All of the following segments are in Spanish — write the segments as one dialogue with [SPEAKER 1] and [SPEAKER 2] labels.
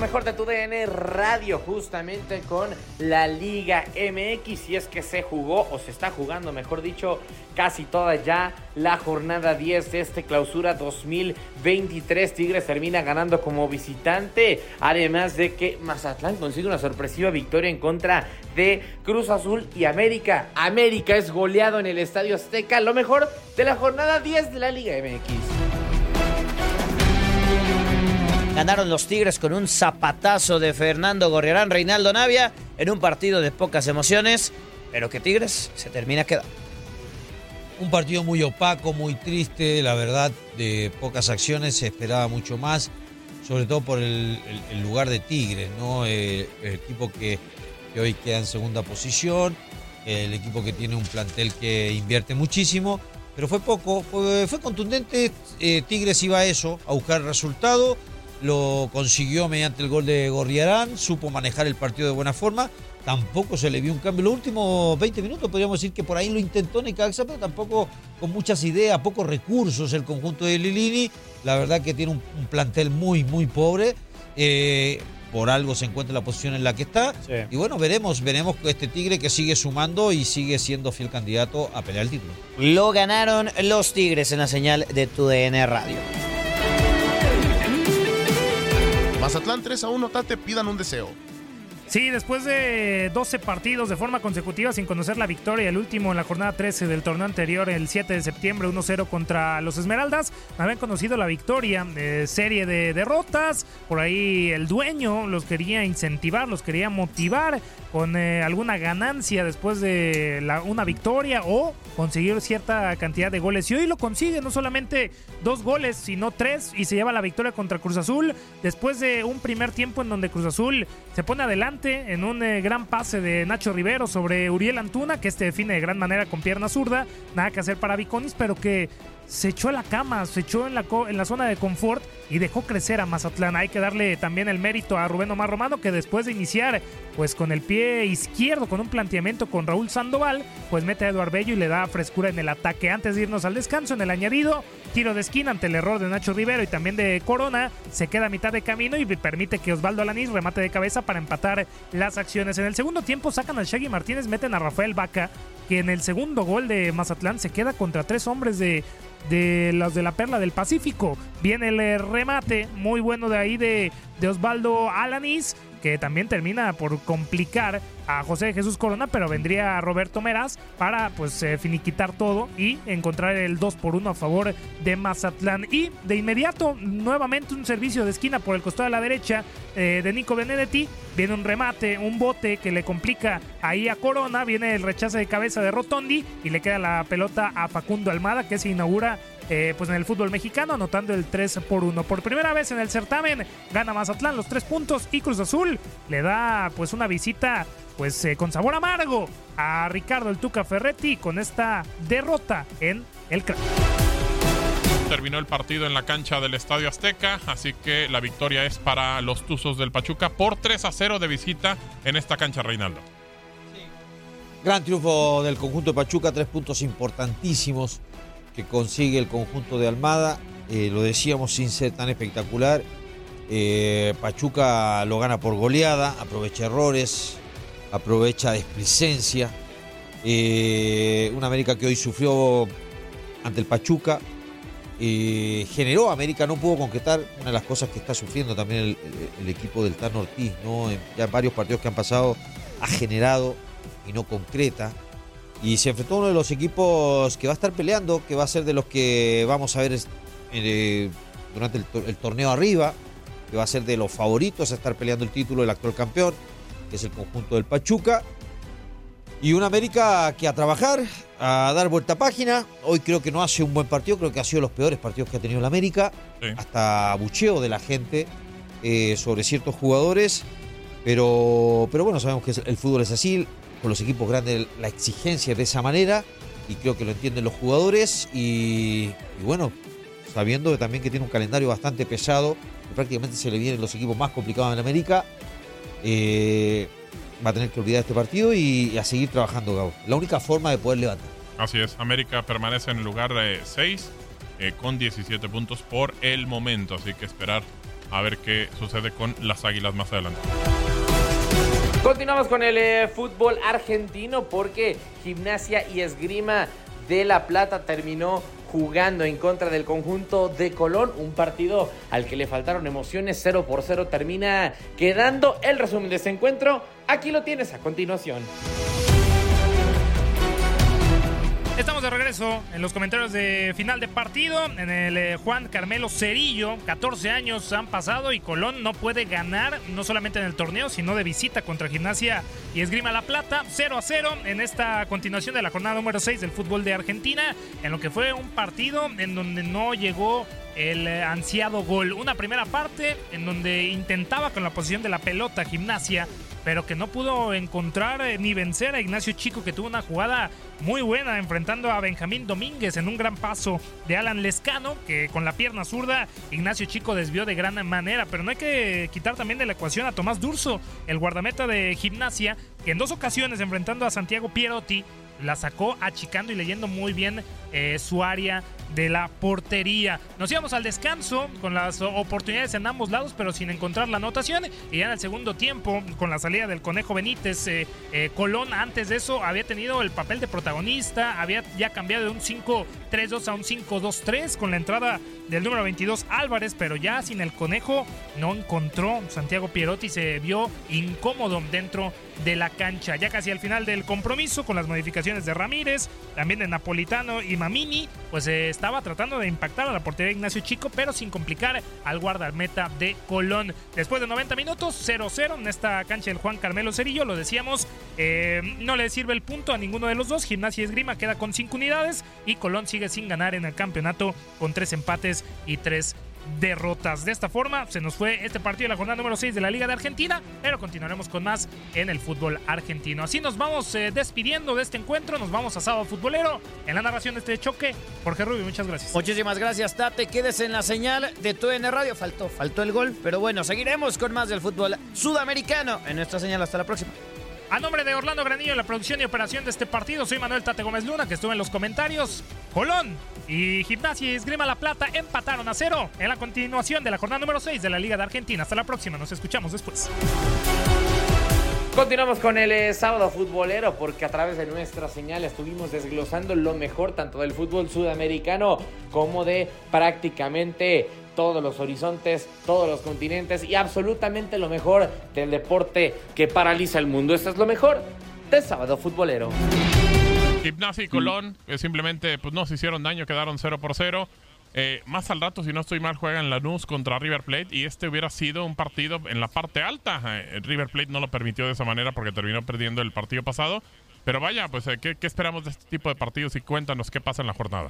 [SPEAKER 1] Mejor de tu DN Radio justamente con la Liga MX y es que se jugó o se está jugando, mejor dicho, casi toda ya la jornada 10 de este clausura 2023. Tigres termina ganando como visitante, además de que Mazatlán consigue una sorpresiva victoria en contra de Cruz Azul y América. América es goleado en el Estadio Azteca, lo mejor de la jornada 10 de la Liga MX. Ganaron los Tigres con un zapatazo de Fernando Gorriarán, Reinaldo Navia, en un partido de pocas emociones, pero que Tigres se termina quedando.
[SPEAKER 2] Un partido muy opaco, muy triste, la verdad, de pocas acciones, se esperaba mucho más, sobre todo por el, lugar de Tigres, ¿no? Eh, el equipo que, hoy queda en segunda posición, el equipo que tiene un plantel que invierte muchísimo, pero fue poco, fue, contundente, eh, Tigres iba a eso, a buscar resultado, lo consiguió mediante el gol de Gorriarán, supo manejar el partido de buena forma, tampoco se le vio un cambio. Los últimos 20 minutos podríamos decir que por ahí lo intentó Necaxa, pero tampoco con muchas ideas, pocos recursos el conjunto de Lilini. La verdad que tiene un, un plantel muy, muy pobre. Eh, por algo se encuentra en la posición en la que está. Y bueno, veremos, veremos este Tigre que sigue sumando y sigue siendo fiel candidato a pelear el título.
[SPEAKER 1] Lo ganaron los Tigres en la señal de tu DN Radio.
[SPEAKER 3] Mazatlán 3 a 1, Tate, pidan un deseo.
[SPEAKER 4] Sí, después de 12 partidos de forma consecutiva sin conocer la victoria, el último en la jornada 13 del torneo anterior, el 7 de septiembre, 1-0 contra los Esmeraldas, habían conocido la victoria, eh, serie de derrotas, por ahí el dueño los quería incentivar, los quería motivar con eh, alguna ganancia después de la- una victoria o conseguir cierta cantidad de goles. Y hoy lo consigue, no solamente dos goles, sino tres, y se lleva la victoria contra Cruz Azul, después de un primer tiempo en donde Cruz Azul se pone adelante en un eh, gran pase de Nacho Rivero sobre Uriel Antuna, que este define de gran manera con pierna zurda, nada que hacer para Viconis, pero que se echó a la cama, se echó en la, en la zona de confort y dejó crecer a Mazatlán. Hay que darle también el mérito a Rubén Omar Romano, que después de iniciar pues con el pie izquierdo, con un planteamiento con Raúl Sandoval, pues mete a Eduardo Bello y le da frescura en el ataque. Antes de irnos al descanso, en el añadido, tiro de esquina ante el error de Nacho Rivero y también de Corona, se queda a mitad de camino y permite que Osvaldo Alanís remate de cabeza para empatar las acciones. En el segundo tiempo sacan al Shaggy Martínez, meten a Rafael Vaca, que en el segundo gol de Mazatlán se queda contra tres hombres de, de los de la Perla del Pacífico. Viene el eh, remate muy bueno de ahí de, de Osvaldo Alanís, que también termina por complicar a José Jesús Corona, pero vendría Roberto Meraz para pues eh, finiquitar todo y encontrar el 2 por 1 a favor de Mazatlán. Y de inmediato, nuevamente un servicio de esquina por el costado de la derecha eh, de Nico Benedetti. Viene un remate, un bote que le complica ahí a Corona. Viene el rechazo de cabeza de Rotondi y le queda la pelota a Facundo Almada que se inaugura eh, pues en el fútbol mexicano, anotando el 3 por 1. Por primera vez en el certamen gana Mazatlán los tres puntos y Cruz Azul le da pues una visita pues eh, con sabor amargo a Ricardo el Tuca Ferretti con esta derrota en el crack.
[SPEAKER 5] Terminó el partido en la cancha del Estadio Azteca, así que la victoria es para los Tuzos del Pachuca por 3 a 0 de visita en esta cancha, Reinaldo.
[SPEAKER 2] Gran triunfo del conjunto de Pachuca, tres puntos importantísimos que consigue el conjunto de Almada. Eh, lo decíamos sin ser tan espectacular. Eh, Pachuca lo gana por goleada, aprovecha errores, aprovecha displicencia. Eh, una América que hoy sufrió ante el Pachuca. generó, América no pudo concretar una de las cosas que está sufriendo también el, el equipo del Tan Ortiz. ¿no? Ya en varios partidos que han pasado ha generado y no concreta y se enfrentó a uno de los equipos que va a estar peleando, que va a ser de los que vamos a ver eh, durante el, torneo arriba, que va a ser de los favoritos a estar peleando el título del actual campeón, que es el conjunto del Pachuca. Y un América que a trabajar, a dar vuelta a página. Hoy creo que no hace un buen partido, creo que ha sido de los peores partidos que ha tenido el América. Hasta bucheo de la gente eh, sobre ciertos jugadores. Pero, pero bueno, sabemos que el fútbol es así con los equipos grandes la exigencia de esa manera y creo que lo entienden los jugadores y, bueno, sabiendo también que tiene un calendario bastante pesado, que prácticamente se le vienen los equipos más complicados en América, eh, va a tener que olvidar este partido y, a seguir trabajando, Gabo. La única forma de poder levantar.
[SPEAKER 5] Así es, América permanece en el lugar de 6 eh, con 17 puntos por el momento, así que esperar a ver qué sucede con las Águilas más adelante.
[SPEAKER 1] Continuamos con el eh, fútbol argentino porque Gimnasia y Esgrima de La Plata terminó jugando en contra del conjunto de Colón, un partido al que le faltaron emociones, 0 por 0 termina quedando el resumen de ese encuentro. Aquí lo tienes a continuación.
[SPEAKER 4] Estamos de regreso en los comentarios de final de partido. En el eh, Juan Carmelo Cerillo, 14 años han pasado y Colón no puede ganar, no solamente en el torneo, sino de visita contra Gimnasia y Esgrima La Plata. 0 a 0 en esta continuación de la jornada número 6 del fútbol de Argentina, en lo que fue un partido en donde no llegó el eh, ansiado gol. Una primera parte en donde intentaba con la posición de la pelota Gimnasia pero que no pudo encontrar eh, ni vencer a Ignacio Chico, que tuvo una jugada muy buena enfrentando a Benjamín Domínguez en un gran paso de Alan Lescano, que con la pierna zurda Ignacio Chico desvió de gran manera, pero no hay que quitar también de la ecuación a Tomás Durso, el guardameta de gimnasia, que en dos ocasiones enfrentando a Santiago Pierotti la sacó achicando y leyendo muy bien eh, su área de la portería. Nos íbamos al descanso con las oportunidades en ambos lados, pero sin encontrar la anotación. Y ya en el segundo tiempo, con la salida del Conejo Benítez, eh, eh, Colón antes de eso había tenido el papel de protagonista, había ya cambiado de un 5-3-2 a un 5-2-3 con la entrada del número 22 Álvarez, pero ya sin el Conejo no encontró Santiago Pierotti, se vio incómodo dentro de la cancha. Ya casi al final del compromiso, con las modificaciones de Ramírez, también de Napolitano y Mamini, pues eh, estaba tratando de impactar a la portería de Ignacio Chico, pero sin complicar al guardameta de Colón. Después de 90 minutos, 0-0 en esta cancha del Juan Carmelo Cerillo, lo decíamos, eh, no le sirve el punto a ninguno de los dos. Gimnasia y Esgrima queda con 5 unidades y Colón sigue sin ganar en el campeonato con 3 empates y 3 derrotas. De esta forma se nos fue este partido de la jornada número 6 de la Liga de Argentina, pero continuaremos con más en el fútbol argentino. Así nos vamos eh, despidiendo de este encuentro, nos vamos a Sábado Futbolero en la narración de este choque. Jorge Rubio, muchas gracias.
[SPEAKER 6] Muchísimas gracias, Tate. Quédese en la señal de TUN Radio. Faltó, faltó el gol, pero bueno, seguiremos con más del fútbol sudamericano en nuestra señal. Hasta la próxima.
[SPEAKER 4] A nombre de Orlando Granillo, la producción y operación de este partido, soy Manuel Tate Gómez Luna, que estuvo en los comentarios. Colón y Gimnasia y Esgrima La Plata empataron a cero en la continuación de la jornada número 6 de la Liga de Argentina. Hasta la próxima, nos escuchamos después.
[SPEAKER 1] Continuamos con el eh, sábado futbolero porque a través de nuestra señal estuvimos desglosando lo mejor tanto del fútbol sudamericano como de prácticamente todos los horizontes, todos los continentes y absolutamente lo mejor del deporte que paraliza el mundo. Esto es lo mejor del sábado futbolero.
[SPEAKER 5] Gimnasia y Colón eh, simplemente pues, no se hicieron daño, quedaron 0 por 0. Eh, más al rato, si no estoy mal, juegan Lanús contra River Plate y este hubiera sido un partido en la parte alta. Eh, River Plate no lo permitió de esa manera porque terminó perdiendo el partido pasado. Pero vaya, pues, eh, ¿qué, ¿qué, esperamos de este tipo de partidos? Y cuéntanos qué pasa en la jornada.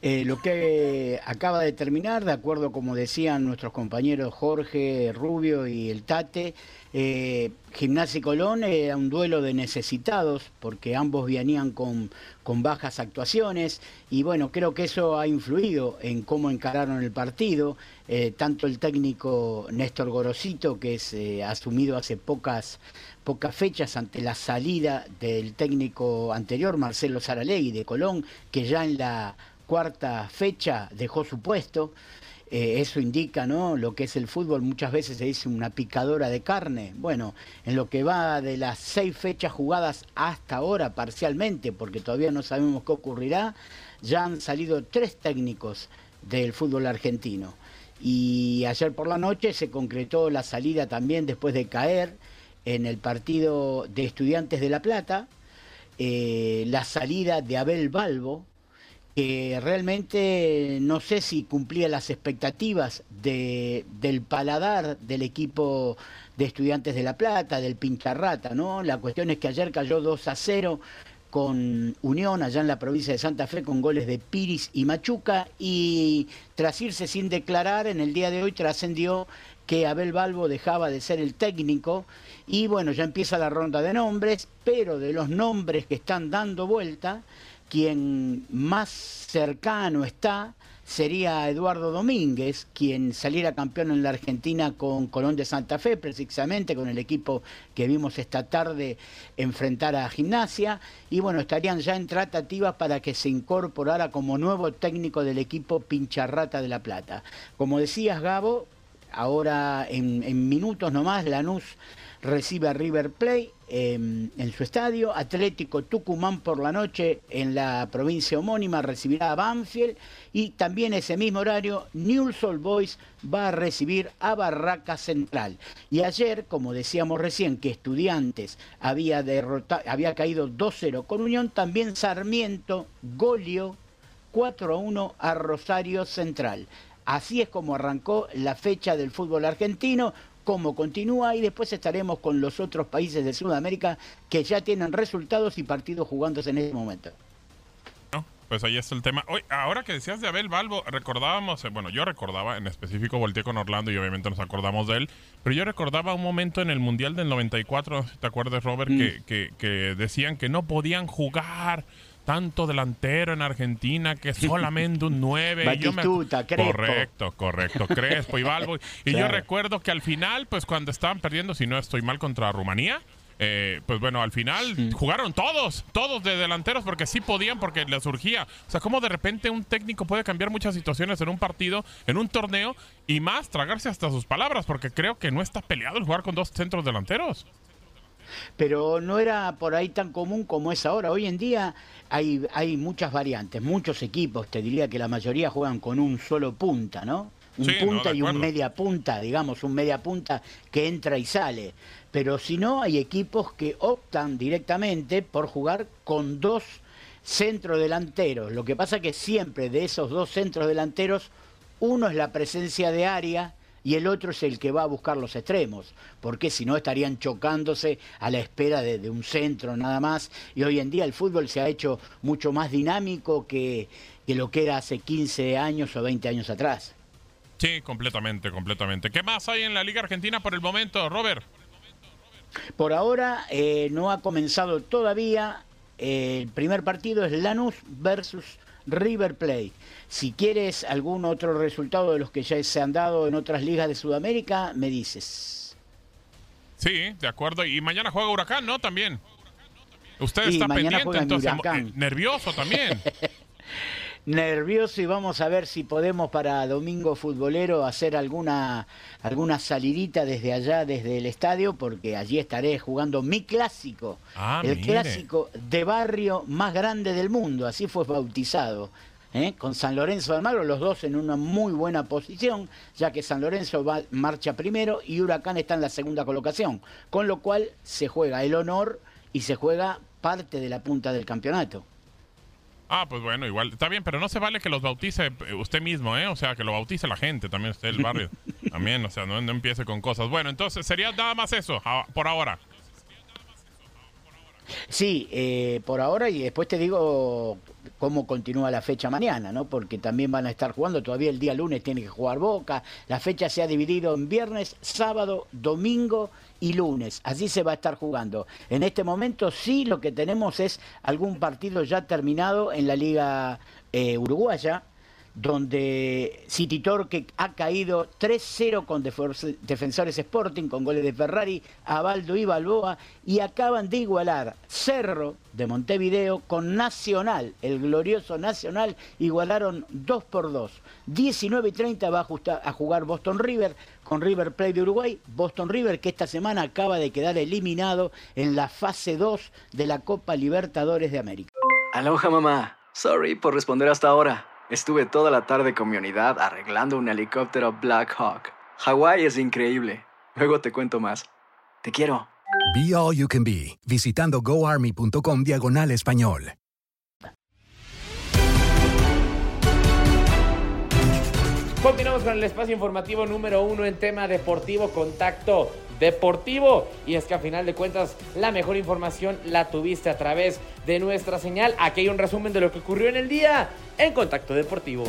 [SPEAKER 7] Eh, lo que acaba de terminar, de acuerdo como decían nuestros compañeros Jorge, Rubio y el Tate, eh, Gimnasia y Colón era un duelo de necesitados porque ambos venían con, con, bajas actuaciones y bueno, creo que eso ha influido en cómo encararon el partido. Eh, tanto el técnico Néstor Gorosito, que es eh, asumido hace pocas, pocas fechas ante la salida del técnico anterior, Marcelo Saralegui de Colón, que ya en la cuarta fecha dejó su puesto. Eh, eso indica ¿no? lo que es el fútbol, muchas veces se dice una picadora de carne. Bueno, en lo que va de las seis fechas jugadas hasta ahora parcialmente, porque todavía no sabemos qué ocurrirá, ya han salido tres técnicos del fútbol argentino. Y ayer por la noche se concretó la salida también después de caer en el partido de Estudiantes de La Plata, eh, la salida de Abel Balbo, que realmente no sé si cumplía las expectativas de, del paladar del equipo de estudiantes de La Plata, del Pincharrata, ¿no? La cuestión es que ayer cayó 2 a 0 con Unión allá en la provincia de Santa Fe con goles de Piris y Machuca y tras irse sin declarar en el día de hoy trascendió que Abel Balbo dejaba de ser el técnico y bueno, ya empieza la ronda de nombres, pero de los nombres que están dando vuelta, quien más cercano está sería Eduardo Domínguez, quien saliera campeón en la Argentina con Colón de Santa Fe, precisamente con el equipo que vimos esta tarde enfrentar a Gimnasia, y bueno, estarían ya en tratativas para que se incorporara como nuevo técnico del equipo Pincharrata de La Plata. Como decías, Gabo, ahora en, minutos nomás, Lanús recibe a River Plate eh, en su estadio. Atlético Tucumán por la noche en la provincia homónima recibirá a Banfield. Y también ese mismo horario, Newell's Old Boys va a recibir a Barraca Central. Y ayer, como decíamos recién, que Estudiantes había, derrotado, había caído 2-0 con Unión, también Sarmiento goleó 4-1 a Rosario Central. Así es como arrancó la fecha del fútbol argentino cómo continúa y después estaremos con los otros países de Sudamérica que ya tienen resultados y partidos jugándose en este momento.
[SPEAKER 5] No, pues ahí está el tema. Hoy, ahora que decías de Abel Balbo, recordábamos, eh, bueno, yo recordaba, en específico volteé con Orlando y obviamente nos acordamos de él, pero yo recordaba un momento en el Mundial del 94, ¿te acuerdas Robert? Mm. Que, que, que decían que no podían jugar tanto delantero en Argentina que solamente un 9.
[SPEAKER 7] Batistuta,
[SPEAKER 5] me... Correcto, correcto, Crespo y Balbo. Y claro. yo recuerdo que al final, pues cuando estaban perdiendo, si no estoy mal, contra Rumanía, eh, pues bueno, al final jugaron todos, todos de delanteros porque sí podían, porque les surgía. O sea, como de repente un técnico puede cambiar muchas situaciones en un partido, en un torneo, y más tragarse hasta sus palabras, porque creo que no está peleado el jugar con dos centros delanteros
[SPEAKER 7] pero no era por ahí tan común como es ahora. Hoy en día hay, hay muchas variantes, muchos equipos, te diría que la mayoría juegan con un solo punta, ¿no? Un
[SPEAKER 5] sí,
[SPEAKER 7] punta
[SPEAKER 5] no,
[SPEAKER 7] y un media punta, digamos, un media punta que entra y sale. Pero si no, hay equipos que optan directamente por jugar con dos centros delanteros. Lo que pasa que siempre de esos dos centros delanteros, uno es la presencia de área y el otro es el que va a buscar los extremos, porque si no estarían chocándose a la espera de, de, un centro nada más. Y hoy en día el fútbol se ha hecho mucho más dinámico que, que lo que era hace 15 años o 20 años atrás.
[SPEAKER 5] Sí, completamente, completamente. ¿Qué más hay en la Liga Argentina por el momento, Robert?
[SPEAKER 7] Por ahora eh, no ha comenzado todavía. el primer partido es Lanús versus River Plate. Si quieres algún otro resultado de los que ya se han dado en otras ligas de Sudamérica, me dices.
[SPEAKER 5] Sí, de acuerdo. Y mañana juega Huracán, ¿no? También. Usted está pendiente, entonces, eh, nervioso también.
[SPEAKER 7] nervioso y vamos a ver si podemos para domingo futbolero hacer alguna alguna salidita desde allá, desde el estadio, porque allí estaré jugando mi clásico,
[SPEAKER 5] ah,
[SPEAKER 7] el
[SPEAKER 5] mire.
[SPEAKER 7] clásico de barrio más grande del mundo, así fue bautizado. ¿Eh? con San Lorenzo de Almagro, los dos en una muy buena posición, ya que San Lorenzo va, marcha primero y Huracán está en la segunda colocación, con lo cual se juega el honor y se juega parte de la punta del campeonato.
[SPEAKER 5] Ah, pues bueno, igual. Está bien, pero no se vale que los bautice eh, usted mismo, ¿eh? O sea, que lo bautice la gente, también usted, el barrio. también, o sea, no, no empiece con cosas. Bueno, entonces sería nada más eso, ah, por ahora.
[SPEAKER 7] Sí, eh, por ahora y después te digo cómo continúa la fecha mañana, ¿no? Porque también van a estar jugando, todavía el día lunes tiene que jugar Boca, la fecha se ha dividido en viernes, sábado, domingo y lunes, así se va a estar jugando. En este momento sí lo que tenemos es algún partido ya terminado en la Liga eh, Uruguaya, donde City Torque ha caído 3-0 con Defensores Sporting, con goles de Ferrari, Abaldo y Balboa, y acaban de igualar Cerro de Montevideo con Nacional, el glorioso Nacional, igualaron 2 por 2. 19 y 30 va a, jugar Boston River con River Plate de Uruguay, Boston River que esta semana acaba de quedar eliminado en la fase 2 de la Copa Libertadores de América.
[SPEAKER 8] Aloha mamá, sorry por responder hasta ahora. Estuve toda la tarde con mi unidad arreglando un helicóptero Black Hawk. Hawái es increíble. Luego te cuento más. Te quiero.
[SPEAKER 9] Be All You Can Be, visitando goarmy.com diagonal español.
[SPEAKER 1] Continuamos con el espacio informativo número uno en tema deportivo, contacto deportivo. Y es que a final de cuentas la mejor información la tuviste a través de nuestra señal. Aquí hay un resumen de lo que ocurrió en el día en contacto deportivo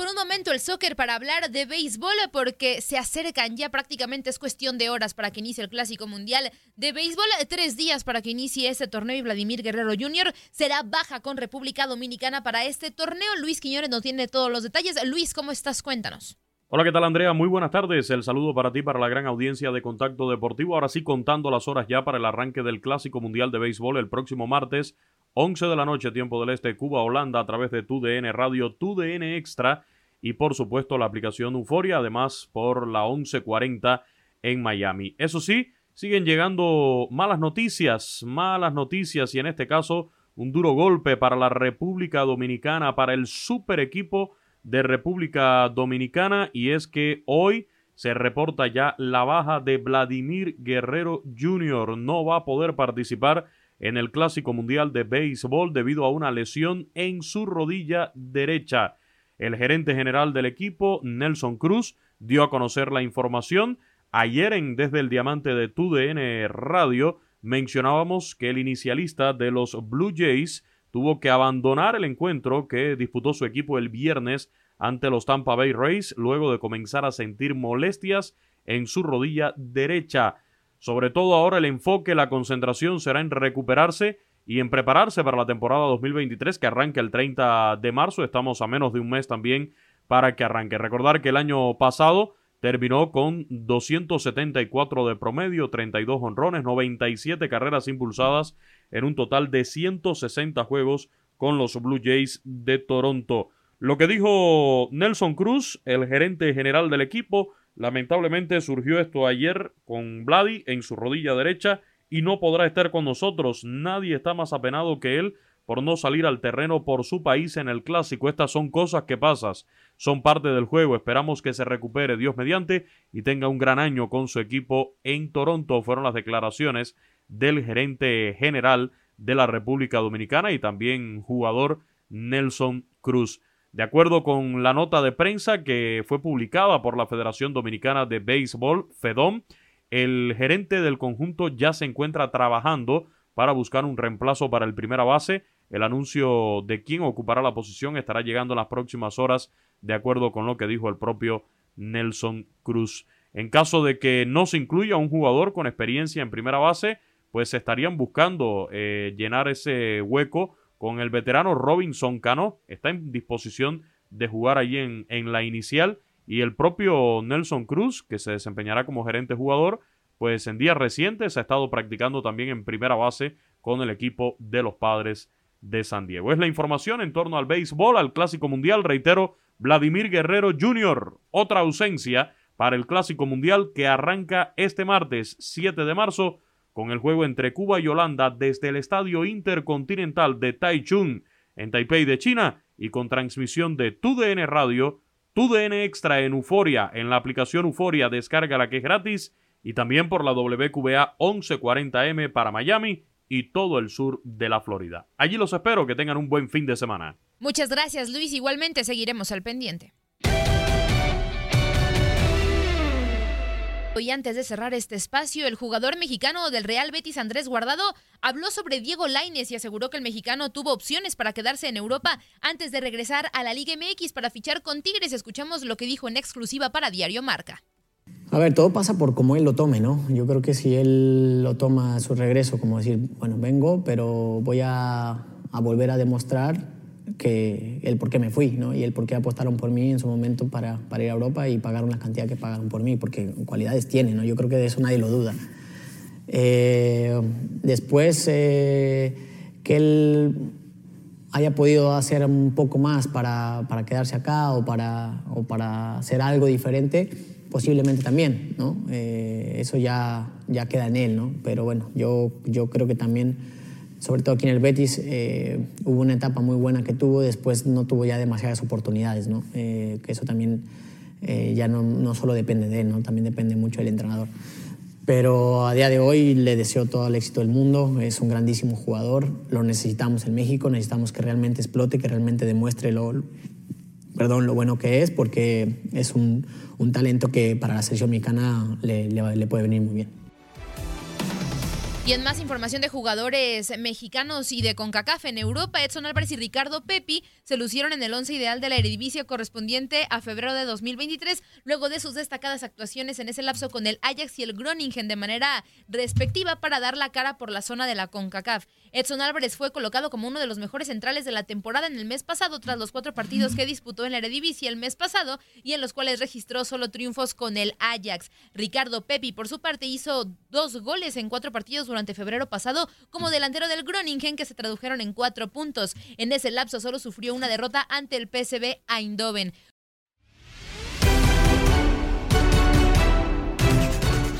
[SPEAKER 10] por un momento el soccer para hablar de béisbol porque se acercan ya prácticamente es cuestión de horas para que inicie el Clásico Mundial de Béisbol. Tres días para que inicie este torneo y Vladimir Guerrero Jr. será baja con República Dominicana para este torneo. Luis Quiñones nos tiene todos los detalles. Luis, ¿cómo estás? Cuéntanos.
[SPEAKER 11] Hola, ¿qué tal Andrea? Muy buenas tardes. El saludo para ti, para la gran audiencia de Contacto Deportivo. Ahora sí, contando las horas ya para el arranque del Clásico Mundial de Béisbol el próximo martes, 11 de la noche, tiempo del Este, Cuba-Holanda, a través de TUDN Radio, TUDN Extra y por supuesto la aplicación Euforia, además por la 1140 en Miami. Eso sí, siguen llegando malas noticias, malas noticias y en este caso un duro golpe para la República Dominicana, para el super equipo de República Dominicana y es que hoy se reporta ya la baja de Vladimir Guerrero Jr. No va a poder participar en el Clásico Mundial de Béisbol debido a una lesión en su rodilla derecha. El gerente general del equipo, Nelson Cruz, dio a conocer la información. Ayer en Desde el Diamante de TUDN Radio mencionábamos que el inicialista de los Blue Jays tuvo que abandonar el encuentro que disputó su equipo el viernes ante los Tampa Bay Rays luego de comenzar a sentir molestias en su rodilla derecha. Sobre todo ahora el enfoque, la concentración será en recuperarse y en prepararse para la temporada 2023 que arranca el 30 de marzo. Estamos a menos de un mes también para que arranque. Recordar que el año pasado terminó con 274 de promedio, 32 honrones, 97 carreras impulsadas en un total de 160 juegos con los Blue Jays de Toronto. Lo que dijo Nelson Cruz, el gerente general del equipo, lamentablemente surgió esto ayer con Vladi en su rodilla derecha y no podrá estar con nosotros. Nadie está más apenado que él por no salir al terreno por su país en el clásico. Estas son cosas que pasas, son parte del juego. Esperamos que se recupere Dios mediante y tenga un gran año con su equipo en Toronto. Fueron las declaraciones del gerente general de la República Dominicana y también jugador Nelson Cruz. De acuerdo con la nota de prensa que fue publicada por la Federación Dominicana de Béisbol, FEDOM, el gerente del conjunto ya se encuentra trabajando para buscar un reemplazo para el primera base. El anuncio de quién ocupará la posición estará llegando en las próximas horas, de acuerdo con lo que dijo el propio Nelson Cruz. En caso de que no se incluya un jugador con experiencia en primera base, pues estarían buscando eh, llenar ese hueco con el veterano Robinson Cano. Está en disposición de jugar allí en, en la inicial y el propio Nelson Cruz, que se desempeñará como gerente jugador, pues en días recientes ha estado practicando también en primera base con el equipo de los padres de San Diego. Es la información en torno al béisbol, al Clásico Mundial. Reitero, Vladimir Guerrero Jr., otra ausencia para el Clásico Mundial que arranca este martes 7 de marzo con el juego entre Cuba y Holanda desde el Estadio Intercontinental de Taichung en Taipei de China y con transmisión de TUDN Radio, TUDN Extra en Euforia, en la aplicación Euforia, descarga la que es gratis y también por la WQBA 1140M para Miami y todo el sur de la Florida. Allí los espero, que tengan un buen fin de semana.
[SPEAKER 10] Muchas gracias, Luis. Igualmente seguiremos al pendiente. Y antes de cerrar este espacio, el jugador mexicano del Real Betis Andrés Guardado habló sobre Diego Laines y aseguró que el mexicano tuvo opciones para quedarse en Europa antes de regresar a la Liga MX para fichar con Tigres. Escuchamos lo que dijo en exclusiva para Diario Marca.
[SPEAKER 12] A ver, todo pasa por cómo él lo tome, ¿no? Yo creo que si él lo toma a su regreso, como decir, bueno, vengo, pero voy a, a volver a demostrar que el por qué me fui, ¿no? Y el por qué apostaron por mí en su momento para, para ir a Europa y pagaron la cantidad que pagaron por mí, porque cualidades tiene, ¿no? Yo creo que de eso nadie lo duda. Eh, después, eh, que él haya podido hacer un poco más para, para quedarse acá o para, o para hacer algo diferente, posiblemente también, ¿no? Eh, eso ya, ya queda en él, ¿no? Pero bueno, yo, yo creo que también, sobre todo aquí en el Betis, eh, hubo una etapa muy buena que tuvo, después no tuvo ya demasiadas oportunidades, ¿no? Eh, que eso también ya no, no, solo depende de él, ¿no? También depende mucho del entrenador. Pero a día de hoy le deseo todo el éxito del mundo, es un grandísimo jugador, lo necesitamos en México, necesitamos que realmente explote, que realmente demuestre lo, perdón, lo bueno que es, porque es un, un talento que para la selección mexicana le, le puede venir muy bien.
[SPEAKER 10] Y en más información de jugadores mexicanos y de CONCACAF en Europa, Edson Álvarez y Ricardo Pepi se lucieron en el once ideal de la Eredivisie correspondiente a febrero de 2023, luego de sus destacadas actuaciones en ese lapso con el Ajax y el Groningen de manera respectiva para dar la cara por la zona de la CONCACAF. Edson Álvarez fue colocado como uno de los mejores centrales de la temporada en el mes pasado tras los cuatro partidos que disputó en la Eredivisie el mes pasado y en los cuales registró solo triunfos con el Ajax. Ricardo Pepi, por su parte, hizo dos goles en cuatro partidos durante ante febrero pasado como delantero del Groningen que se tradujeron en cuatro puntos. En ese lapso solo sufrió una derrota ante el PSV Eindhoven.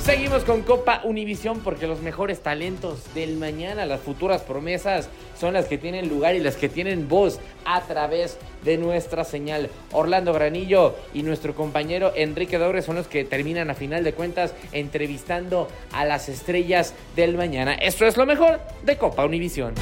[SPEAKER 1] Seguimos con Copa Univisión porque los mejores talentos del mañana, las futuras promesas, son las que tienen lugar y las que tienen voz a través de nuestra señal. Orlando Granillo y nuestro compañero Enrique Dogre son los que terminan a final de cuentas entrevistando a las estrellas del mañana. Esto es lo mejor de Copa Univisión.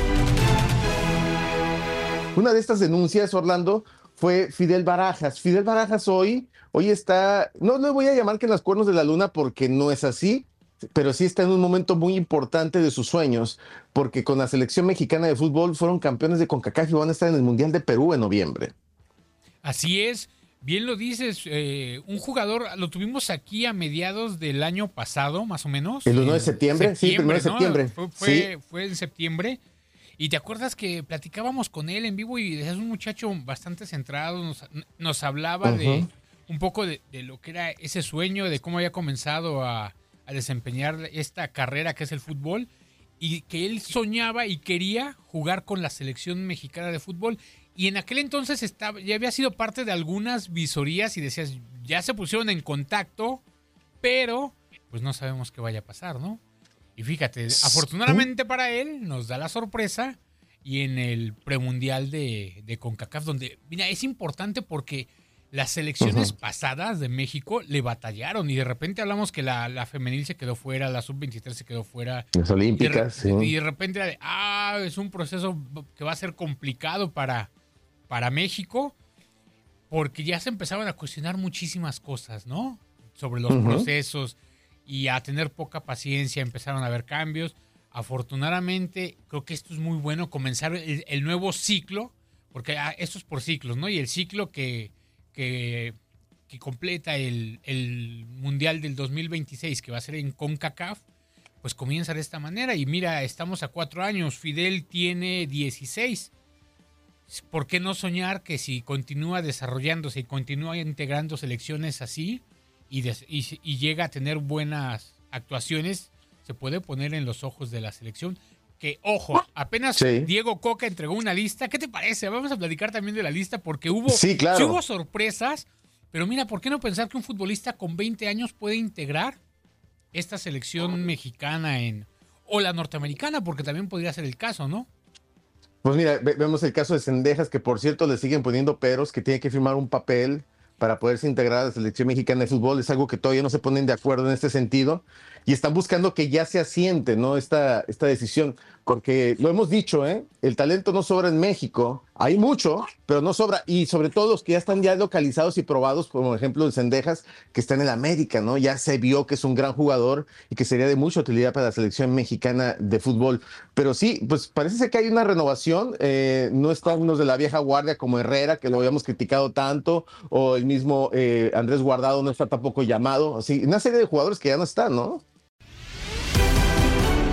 [SPEAKER 13] Una de estas denuncias, Orlando, fue Fidel Barajas. Fidel Barajas hoy Hoy está, no le voy a llamar que en las cuernos de la luna porque no es así, pero sí está en un momento muy importante de sus sueños, porque con la selección mexicana de fútbol fueron campeones de CONCACAF y van a estar en el Mundial de Perú en noviembre.
[SPEAKER 14] Así es, bien lo dices, eh, un jugador, lo tuvimos aquí a mediados del año pasado, más o menos.
[SPEAKER 13] El 1 de septiembre, sí, el 1 de septiembre.
[SPEAKER 14] Fue, fue, en septiembre. Y te acuerdas que platicábamos con él en vivo y es un muchacho bastante centrado, nos, nos hablaba de un poco de, lo que era ese sueño, de cómo había comenzado a, desempeñar esta carrera que es el fútbol y que él soñaba y quería jugar con la selección mexicana de fútbol. Y en aquel entonces estaba, ya había sido parte de algunas visorías y decías, ya se pusieron en contacto, pero pues no sabemos qué vaya a pasar, ¿no? Y fíjate, afortunadamente para él nos da la sorpresa y en el premundial de, de CONCACAF, donde, mira, es importante porque las selecciones pasadas de México le batallaron y de repente hablamos que la, femenil se quedó fuera, la sub-23 se quedó fuera.
[SPEAKER 13] Las olímpicas,
[SPEAKER 14] y de, Y de repente, ah, es un proceso que va a ser complicado para, para México porque ya se empezaban a cuestionar muchísimas cosas, ¿no? Sobre los procesos y a tener poca paciencia, empezaron a haber cambios. Afortunadamente, creo que esto es muy bueno, comenzar el, nuevo ciclo, porque ah, esto es por ciclos, ¿no? Y el ciclo que que, completa el, Mundial del 2026, que va a ser en CONCACAF, pues comienza de esta manera. Y mira, estamos a cuatro años, Fidel tiene 16. ¿Por qué no soñar que si continúa desarrollándose y continúa integrando selecciones así y, y, llega a tener buenas actuaciones, se puede poner en los ojos de la selección? que, ojo, apenas Diego Coca entregó una lista. ¿Qué te parece? Vamos a platicar también de la lista porque hubo,
[SPEAKER 13] sí,
[SPEAKER 14] hubo sorpresas. Pero mira, ¿por qué no pensar que un futbolista con 20 años puede integrar esta selección mexicana en o la norteamericana? Porque también podría ser el caso, ¿no?
[SPEAKER 13] Pues mira, vemos el caso de Cendejas, que por cierto le siguen poniendo peros, que tiene que firmar un papel para poderse integrar a la selección mexicana de fútbol. Es algo que todavía no se ponen de acuerdo en este sentido y están buscando que ya se asiente ¿no? esta, esta decisión, porque lo hemos dicho, ¿eh? el talento no sobra en México, hay mucho, pero no sobra, y sobre todo los que ya están ya localizados y probados, como ejemplo el Cendejas, que está en el América, ¿no? ya se vio que es un gran jugador y que sería de mucha utilidad para la selección mexicana de fútbol. Pero sí, pues parece ser que hay una renovación, eh, no están unos de la vieja guardia como Herrera, que lo habíamos criticado tanto, o el mismo eh, Andrés Guardado no está tampoco llamado, así, una serie de jugadores que ya no están, ¿no?